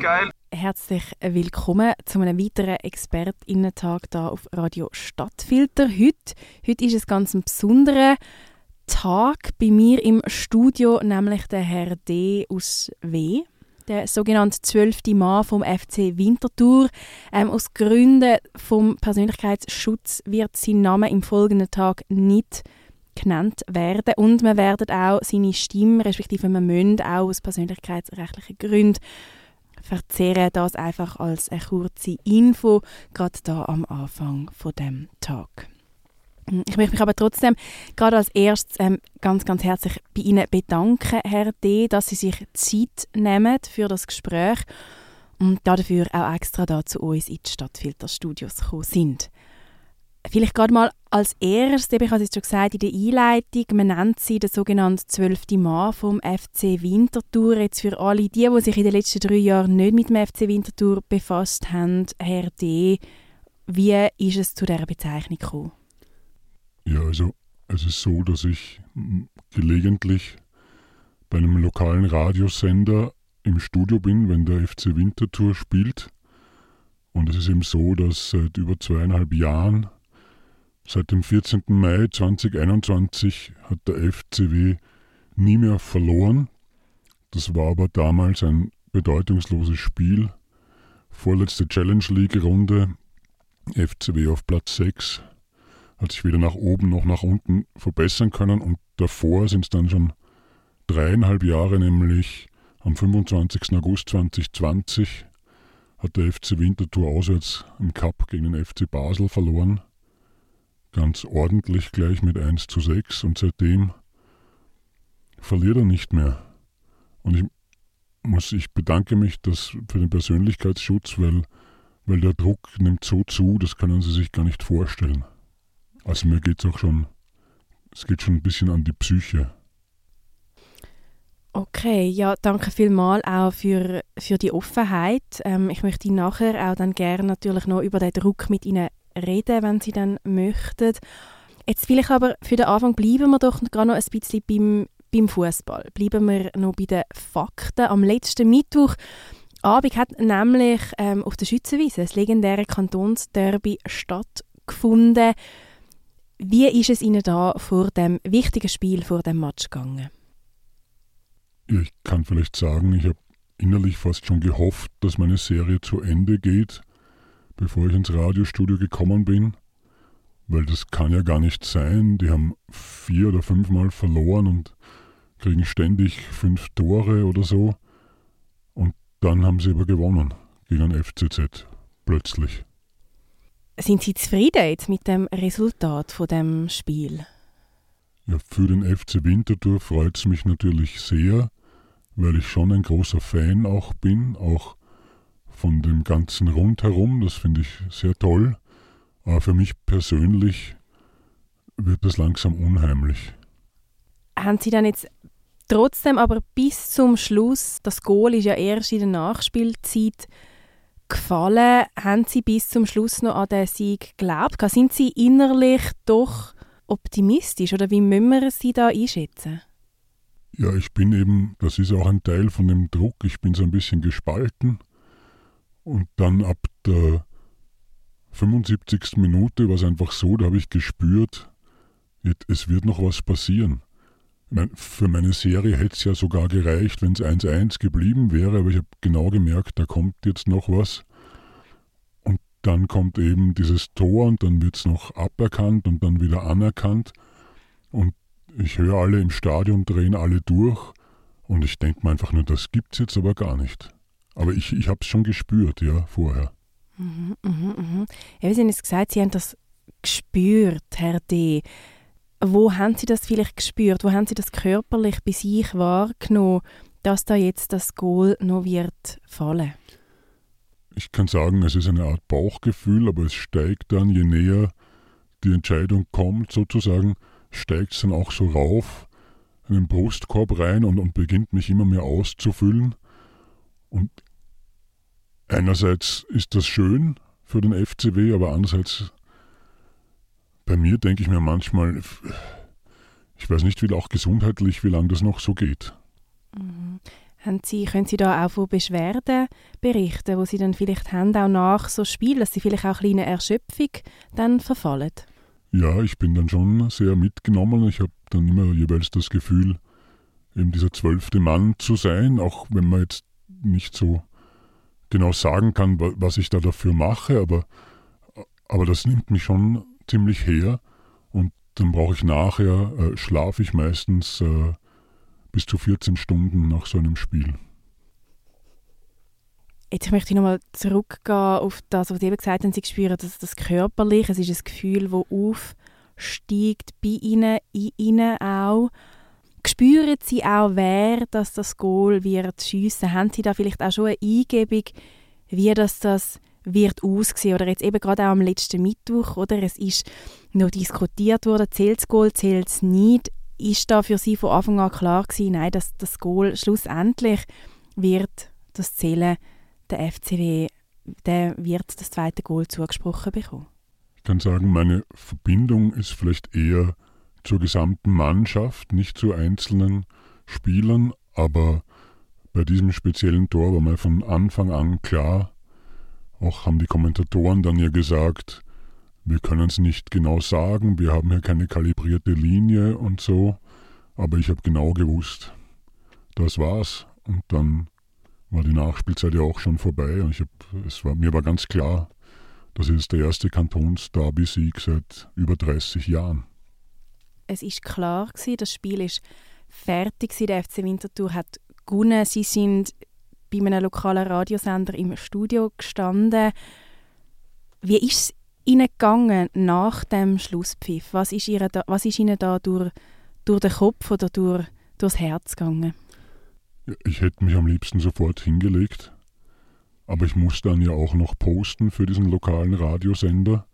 Geil. Herzlich willkommen zu einem weiteren Expertinnentag hier auf Radio Stadtfilter. Heute, heute ist es ganz ein besonderer Tag bei mir im Studio, nämlich der Herr D. aus W der sogenannte zwölfte Mann vom FC Winterthur. Ähm, aus Gründen vom Persönlichkeitsschutz wird sein Name im folgenden Tag nicht genannt werden und wir werden auch seine Stimme, respektive wir müssen auch aus persönlichkeitsrechtlichen Gründen verzehren das einfach als eine kurze Info, gerade da am Anfang von dem Tag. Ich möchte mich aber trotzdem gerade als erstes ähm, ganz, ganz herzlich bei Ihnen bedanken, Herr D., dass Sie sich Zeit nehmen für das Gespräch und dafür auch extra da zu uns in die Stadtfilterstudios gekommen sind. Vielleicht gerade mal als erstes, ich habe es schon gesagt in der Einleitung, man nennt sie den sogenannten 12. Mann vom FC Winterthur. Jetzt für alle die, die sich in den letzten drei Jahren nicht mit dem FC Winterthur befasst haben, Herr D., wie ist es zu dieser Bezeichnung gekommen? Ja, also es ist so, dass ich gelegentlich bei einem lokalen Radiosender im Studio bin, wenn der FC Winterthur spielt. Und es ist eben so, dass seit über zweieinhalb Jahren, seit dem 14. Mai 2021, hat der FCW nie mehr verloren. Das war aber damals ein bedeutungsloses Spiel. Vorletzte Challenge League Runde, FCW auf Platz 6, hat sich weder nach oben noch nach unten verbessern können und davor sind es dann schon dreieinhalb Jahre, nämlich am 25. August 2020 hat der FC Winterthur auswärts im Cup gegen den FC Basel verloren. Ganz ordentlich gleich mit 1 zu 6 und seitdem verliert er nicht mehr. Und ich muss, ich bedanke mich das für den Persönlichkeitsschutz, weil, weil der Druck nimmt so zu, das können Sie sich gar nicht vorstellen. Also mir geht es auch schon, es geht schon ein bisschen an die Psyche. Okay, ja, danke vielmals auch für, für die Offenheit. Ähm, ich möchte nachher auch dann gerne natürlich noch über den Druck mit Ihnen reden, wenn Sie dann möchten. Jetzt vielleicht aber für den Anfang bleiben wir doch gerade noch ein bisschen beim, beim Fußball. Bleiben wir noch bei den Fakten. Am letzten Mittwoch Abend hat nämlich ähm, auf der Schützenwiese das legendäre Kantonsderby stattgefunden. Wie ist es Ihnen da vor dem wichtigen Spiel, vor dem Match gegangen? Ich kann vielleicht sagen, ich habe innerlich fast schon gehofft, dass meine Serie zu Ende geht, bevor ich ins Radiostudio gekommen bin. Weil das kann ja gar nicht sein. Die haben vier oder fünfmal verloren und kriegen ständig fünf Tore oder so. Und dann haben sie aber gewonnen gegen FCZ. Plötzlich. Sind Sie zufrieden jetzt mit dem Resultat von dem Spiel? Ja, für den FC Winterthur freut es mich natürlich sehr, weil ich schon ein großer Fan auch bin, auch von dem ganzen Rundherum. Das finde ich sehr toll. Aber für mich persönlich wird das langsam unheimlich. Haben Sie dann jetzt trotzdem aber bis zum Schluss, das Goal ist ja erst in der Nachspielzeit, gefallen? Haben Sie bis zum Schluss noch an den Sieg geglaubt? Sind Sie innerlich doch optimistisch oder wie müssen wir Sie da einschätzen? Ja, ich bin eben, das ist auch ein Teil von dem Druck, ich bin so ein bisschen gespalten. Und dann ab der 75. Minute war es einfach so, da habe ich gespürt, es wird noch was passieren. Für meine Serie hätte es ja sogar gereicht, wenn es 1-1 geblieben wäre, aber ich habe genau gemerkt, da kommt jetzt noch was. Und dann kommt eben dieses Tor und dann wird es noch aberkannt und dann wieder anerkannt. Und ich höre alle im Stadion, drehen alle durch. Und ich denke mir einfach nur, das gibt es jetzt aber gar nicht. Aber ich, ich habe es schon gespürt, ja, vorher. Mhm, mhm, mhm. Ja, Sie haben jetzt gesagt, Sie haben das gespürt, Herr D. Wo haben Sie das vielleicht gespürt? Wo haben Sie das körperlich bei sich wahrgenommen, dass da jetzt das Goal noch wird fallen? Ich kann sagen, es ist eine Art Bauchgefühl, aber es steigt dann, je näher die Entscheidung kommt, sozusagen, steigt es dann auch so rauf in den Brustkorb rein und, und beginnt mich immer mehr auszufüllen. Und einerseits ist das schön für den FCW, aber andererseits bei mir denke ich mir manchmal, ich weiß nicht, wie auch gesundheitlich, wie lange das noch so geht. Mhm. Haben Sie, können Sie da auch von Beschwerden berichten, wo Sie dann vielleicht haben, auch nach so Spielen, dass Sie vielleicht auch kleine Erschöpfung dann verfallen? Ja, ich bin dann schon sehr mitgenommen. Ich habe dann immer jeweils das Gefühl, eben dieser zwölfte Mann zu sein, auch wenn man jetzt nicht so genau sagen kann, was ich da dafür mache, aber, aber das nimmt mich schon ziemlich her und dann brauche ich nachher, äh, schlafe ich meistens äh, bis zu 14 Stunden nach so einem Spiel. Jetzt möchte ich nochmal zurückgehen auf das, was Sie eben gesagt haben, Sie spüren das, das körperlich, es ist ein Gefühl, das aufsteigt bei Ihnen, in Ihnen auch. Spüren Sie auch, wer das, das Goal wird schiessen? Haben Sie da vielleicht auch schon eine Eingebung, wie das, das wird aussehen? Oder jetzt eben gerade auch am letzten Mittwoch, oder? Es ist noch diskutiert worden, zählt das Goal, zählt es nicht ist da für Sie von Anfang an klar gewesen, nein, dass das Goal schlussendlich wird das Zählen der FCW, der wird das zweite Goal zugesprochen bekommen? Ich kann sagen, meine Verbindung ist vielleicht eher zur gesamten Mannschaft, nicht zu einzelnen Spielern, aber bei diesem speziellen Tor war mir von Anfang an klar, auch haben die Kommentatoren dann ja gesagt, wir können es nicht genau sagen, wir haben hier keine kalibrierte Linie und so, aber ich habe genau gewusst, das war's. Und dann war die Nachspielzeit ja auch schon vorbei und ich hab, es war, mir war ganz klar, das ist der erste Kantons-Derby-Sieg seit über 30 Jahren. Es ist klar gewesen, das Spiel ist fertig gewesen. Der FC Winterthur hat gewonnen. Sie sind bei einem lokalen Radiosender im Studio gestanden. Wie ist es Ihnen gegangen nach dem Schlusspfiff? Was ist, Ihnen da, was ist Ihnen da durch, durch den Kopf oder durch, durchs Herz gegangen? Ich hätte mich am liebsten sofort hingelegt, aber ich muss dann ja auch noch posten für diesen lokalen Radiosender.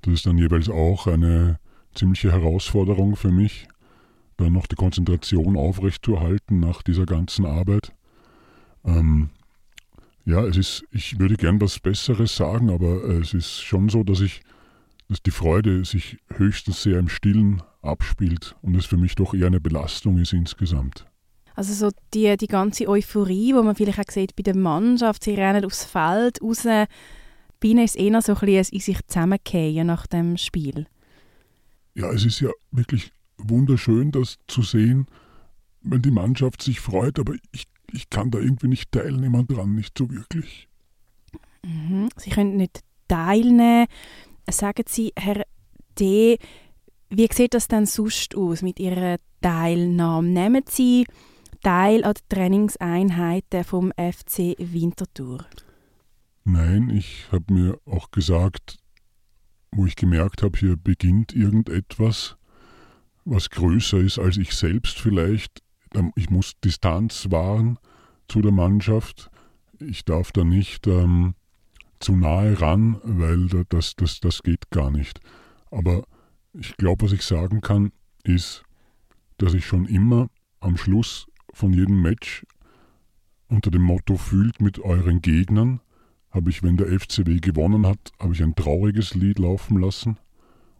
Das ist dann jeweils auch eine ziemliche Herausforderung für mich, dann noch die Konzentration aufrechtzuerhalten nach dieser ganzen Arbeit. Ähm, ja, es ist, ich würde gern was Besseres sagen, aber äh, es ist schon so, dass ich, dass die Freude sich höchstens sehr im Stillen abspielt und es für mich doch eher eine Belastung ist insgesamt. Also so die, die ganze Euphorie, wo man vielleicht auch sieht bei der Mannschaft, sie rennen aufs Feld raus, bei ihnen ist es eher so ein bisschen in sich zusammengehen nach dem Spiel. Ja, es ist ja wirklich wunderschön, das zu sehen, wenn die Mannschaft sich freut, aber ich ich kann da irgendwie nicht teilnehmen dran, nicht so wirklich. Mhm. Sie können nicht teilnehmen. Sagen Sie, Herr D., wie sieht das denn sonst aus mit Ihrer Teilnahme? Nehmen Sie teil an den Trainingseinheiten vom FC Winterthur? Nein, ich habe mir auch gesagt, wo ich gemerkt habe, hier beginnt irgendetwas, was größer ist als ich selbst vielleicht, ich muss Distanz wahren zu der Mannschaft. Ich darf da nicht ähm, zu nahe ran, weil das, das, das geht gar nicht. Aber ich glaube, was ich sagen kann, ist, dass ich schon immer am Schluss von jedem Match unter dem Motto fühlt mit euren Gegnern, habe ich, wenn der FCW gewonnen hat, habe ich ein trauriges Lied laufen lassen.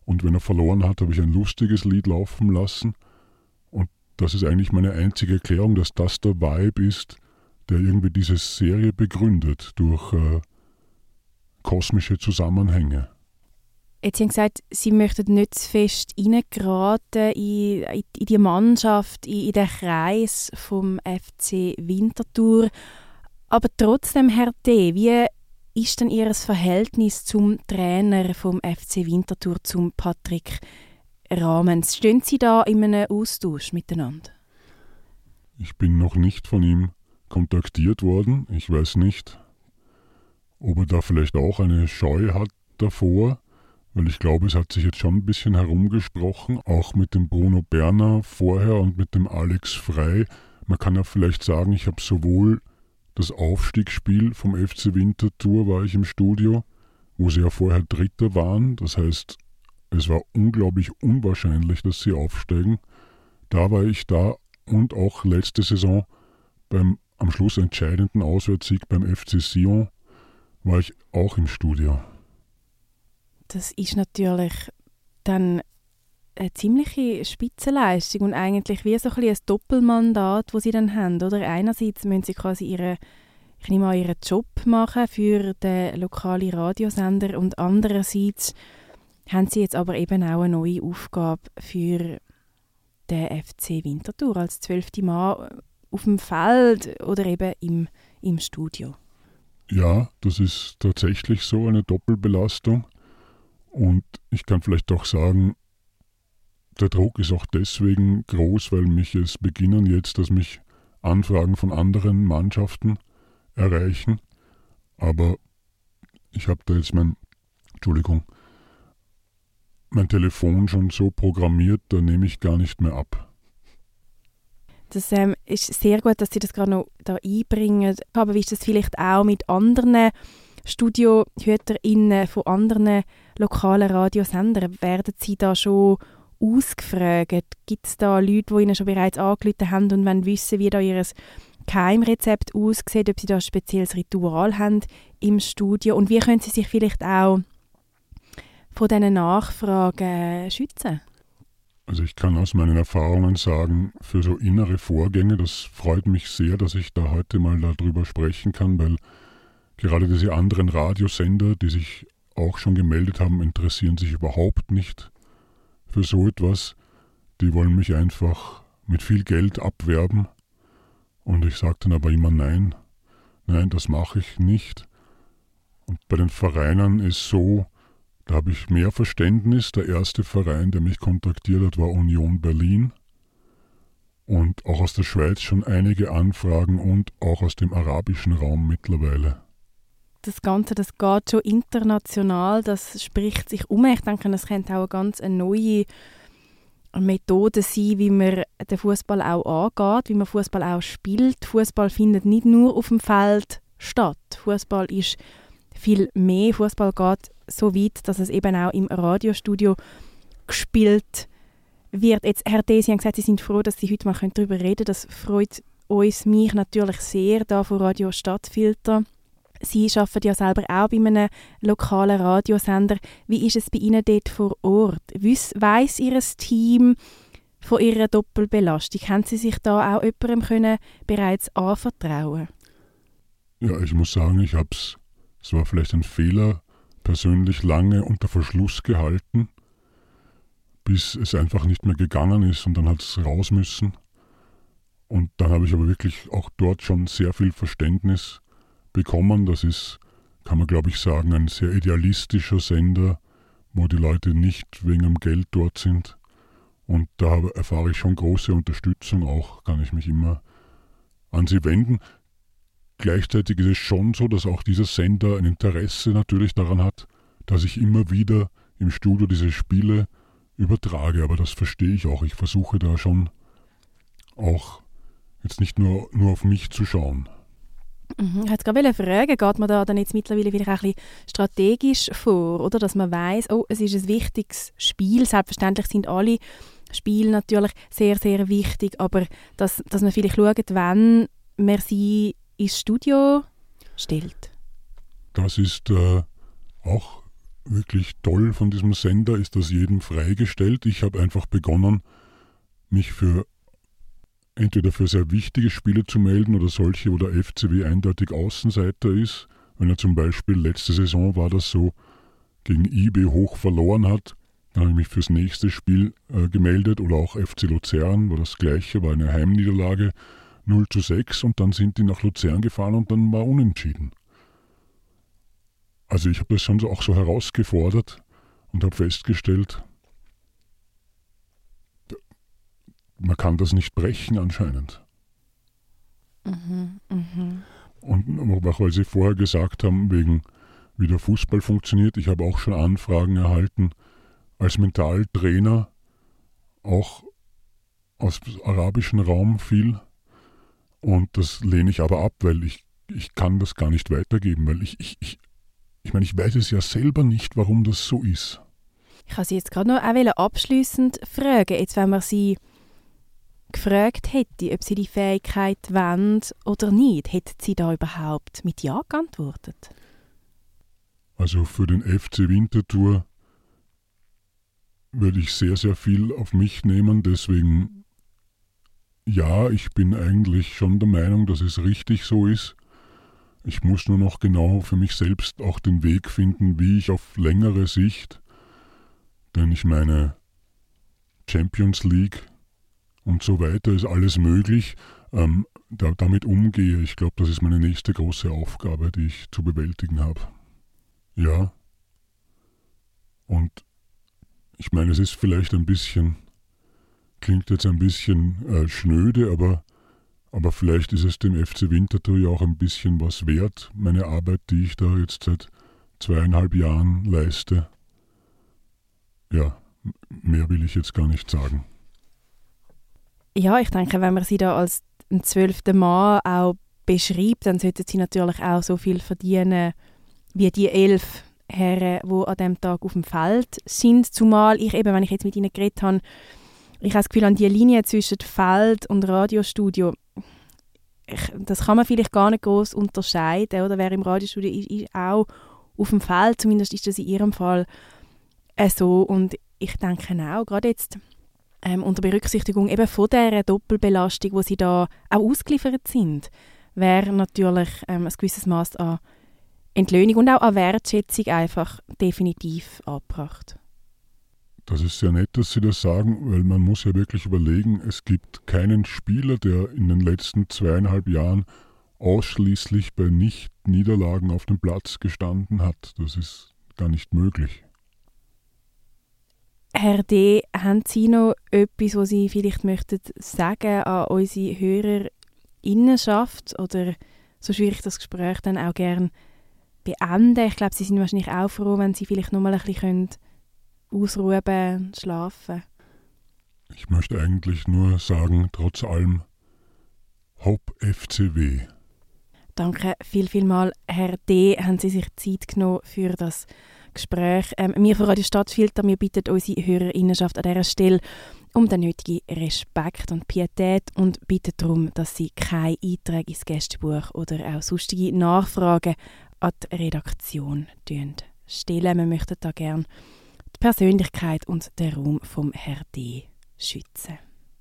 Und wenn er verloren hat, habe ich ein lustiges Lied laufen lassen. Das ist eigentlich meine einzige Erklärung, dass das der Vibe ist, der irgendwie diese Serie begründet durch äh, kosmische Zusammenhänge. Jetzt haben Sie gesagt, Sie möchten nicht zu fest reingeraten in, in, in die Mannschaft, in, in den Kreis vom FC Winterthur. Aber trotzdem, Herr D., wie ist denn Ihr Verhältnis zum Trainer vom FC Winterthur, zum Patrick Rahmens. Stehen Sie da in einem Austausch miteinander? Ich bin noch nicht von ihm kontaktiert worden. Ich weiß nicht, ob er da vielleicht auch eine Scheu hat davor, weil ich glaube, es hat sich jetzt schon ein bisschen herumgesprochen, auch mit dem Bruno Berner vorher und mit dem Alex Frei. Man kann ja vielleicht sagen, ich habe sowohl das Aufstiegsspiel vom FC Winterthur war ich im Studio, wo sie ja vorher Dritter waren, das heißt es war unglaublich unwahrscheinlich, dass sie aufsteigen. Da war ich da und auch letzte Saison beim am Schluss entscheidenden Auswärtssieg beim FC Sion war ich auch im Studio. Das ist natürlich dann eine ziemliche Spitzenleistung und eigentlich wie so ein, ein Doppelmandat, das sie dann haben. Oder? Einerseits müssen sie quasi ihre, ich nehme an, ihren Job machen für den lokalen Radiosender und andererseits haben sie jetzt aber eben auch eine neue Aufgabe für den FC Winterthur als zwölfte Mann auf dem Feld oder eben im, im Studio. Ja, das ist tatsächlich so eine Doppelbelastung. Und ich kann vielleicht auch sagen, der Druck ist auch deswegen groß, weil mich es beginnen jetzt, dass mich Anfragen von anderen Mannschaften erreichen. Aber ich habe da jetzt mein, Entschuldigung, mein Telefon schon so programmiert, da nehme ich gar nicht mehr ab. Das ähm, ist sehr gut, dass Sie das gerade noch da einbringen. Aber wie ist das vielleicht auch mit anderen StudiohüterInnen von anderen lokalen Radiosendern? Werden Sie da schon ausgefragt? Gibt es da Leute, die Ihnen schon bereits angerufen haben und wollen wissen, wie da Ihr Keimrezept aussieht, ob Sie da ein spezielles Ritual haben im Studio und wie können Sie sich vielleicht auch von diesen Nachfragen schützen? Also ich kann aus meinen Erfahrungen sagen, für so innere Vorgänge, das freut mich sehr, dass ich da heute mal darüber sprechen kann, weil gerade diese anderen Radiosender, die sich auch schon gemeldet haben, interessieren sich überhaupt nicht für so etwas. Die wollen mich einfach mit viel Geld abwerben. Und ich sage dann aber immer nein, nein, das mache ich nicht. Und bei den Vereinen ist so, da habe ich mehr Verständnis. Der erste Verein, der mich kontaktiert hat, war Union Berlin. Und auch aus der Schweiz schon einige Anfragen und auch aus dem arabischen Raum mittlerweile. Das Ganze, das geht schon international, das spricht sich um. Ich denke, das könnte auch eine ganz neue Methode sein, wie man den Fußball auch angeht, wie man Fußball auch spielt. Fußball findet nicht nur auf dem Feld statt. Fußball ist viel mehr. Fußball geht so weit, dass es eben auch im Radiostudio gespielt wird. Jetzt, Herr D., Sie haben gesagt, Sie sind froh, dass Sie heute mal darüber reden können. Das freut uns, mich natürlich sehr, da von Radio Stadtfilter. Sie arbeiten ja selber auch bei einem lokalen Radiosender. Wie ist es bei Ihnen dort vor Ort? Weiss Ihr Team von Ihrer Doppelbelastung? Haben Sie sich da auch jemandem können bereits anvertrauen Ja, ich muss sagen, ich habe es, es war vielleicht ein Fehler, persönlich lange unter Verschluss gehalten, bis es einfach nicht mehr gegangen ist und dann hat es raus müssen. Und dann habe ich aber wirklich auch dort schon sehr viel Verständnis bekommen. Das ist, kann man glaube ich sagen, ein sehr idealistischer Sender, wo die Leute nicht wegen dem Geld dort sind. Und da erfahre ich schon große Unterstützung auch, kann ich mich immer an sie wenden. Gleichzeitig ist es schon so, dass auch dieser Sender ein Interesse natürlich daran hat, dass ich immer wieder im Studio diese Spiele übertrage. Aber das verstehe ich auch. Ich versuche da schon auch jetzt nicht nur, nur auf mich zu schauen. Mhm. Ich wollte gerade fragen, geht man da dann jetzt mittlerweile vielleicht auch ein bisschen strategisch vor, oder? Dass man weiß, oh, es ist ein wichtiges Spiel. Selbstverständlich sind alle Spiele natürlich sehr, sehr wichtig, aber dass, dass man vielleicht schaut, wenn man sie ins Studio stellt. Das ist äh, auch wirklich toll von diesem Sender, ist das jedem freigestellt. Ich habe einfach begonnen, mich für entweder für sehr wichtige Spiele zu melden oder solche, wo der FCW eindeutig Außenseiter ist. Wenn er zum Beispiel letzte Saison war das so, gegen IB hoch verloren hat, dann habe ich mich fürs nächste Spiel äh, gemeldet oder auch FC Luzern war das gleiche, war eine Heimniederlage 0 zu 6 und dann sind die nach Luzern gefahren und dann war unentschieden. Also ich habe das schon auch so herausgefordert und habe festgestellt, man kann das nicht brechen anscheinend. Mhm, mh. Und auch weil Sie vorher gesagt haben, wegen wie der Fußball funktioniert, ich habe auch schon Anfragen erhalten als Mentaltrainer, auch aus dem arabischen Raum viel, und das lehne ich aber ab, weil ich, ich kann das gar nicht weitergeben, weil ich, ich, ich, ich meine, ich weiß es ja selber nicht, warum das so ist. Ich kann Sie jetzt gerade noch auch abschließend fragen, jetzt wenn man Sie gefragt hätte, ob Sie die Fähigkeit wollen oder nicht, hätten Sie da überhaupt mit Ja geantwortet? Also für den FC Winterthur würde ich sehr, sehr viel auf mich nehmen. Deswegen, ja, ich bin eigentlich schon der Meinung, dass es richtig so ist. Ich muss nur noch genau für mich selbst auch den Weg finden, wie ich auf längere Sicht, denn ich meine, Champions League und so weiter ist alles möglich, ähm, da, damit umgehe. Ich glaube, das ist meine nächste große Aufgabe, die ich zu bewältigen habe. Ja. Und ich meine, es ist vielleicht ein bisschen, klingt jetzt ein bisschen äh, schnöde, aber, aber vielleicht ist es dem FC Winterthur ja auch ein bisschen was wert, meine Arbeit, die ich da jetzt seit zweieinhalb Jahren leiste. Ja, mehr will ich jetzt gar nicht sagen. Ja, ich denke, wenn man sie da als ein zwölfter Mann auch beschreibt, dann sollten sie natürlich auch so viel verdienen wie die elf Herren, die an diesem Tag auf dem Feld sind. Zumal ich eben, wenn ich jetzt mit ihnen geredet habe, ich habe das Gefühl, an die Linie zwischen Feld und Radiostudio, ich, das kann man vielleicht gar nicht groß unterscheiden. Oder wer im Radiostudio ist, ist auch auf dem Feld, zumindest ist das in ihrem Fall äh, so. Und ich denke auch, gerade jetzt ähm, unter Berücksichtigung eben von dieser Doppelbelastung, wo sie da auch ausgeliefert sind, wäre natürlich ähm, ein gewisses Maß an Entlöhnung und auch an Wertschätzung einfach definitiv angebracht. Das ist sehr nett, dass Sie das sagen, weil man muss ja wirklich überlegen, es gibt keinen Spieler, der in den letzten zweieinhalb Jahren ausschließlich bei Nicht-Niederlagen auf dem Platz gestanden hat. Das ist gar nicht möglich. Herr D., haben Sie noch etwas, was Sie vielleicht möchten sagen an unsere Hörerinnenschaft oder so schwierig das Gespräch dann auch gerne beenden? Ich glaube, Sie sind wahrscheinlich auch froh, wenn Sie vielleicht noch mal ein bisschen ausruhen, schlafen Ich möchte eigentlich nur sagen, trotz allem, Hop FCW. Danke viel, viel mal, Herr D., haben Sie sich Zeit genommen für das Gespräch. Ähm, wir von Radio Stadtfilter, wir bitten unsere Hörerinnenschaft an dieser Stelle um den nötigen Respekt und Pietät und bitten darum, dass sie keine Einträge ins Gästebuch oder auch sonstige Nachfragen an die Redaktion stellen. Wir möchten da gerne die Persönlichkeit und den Raum vom Herr D. schützen.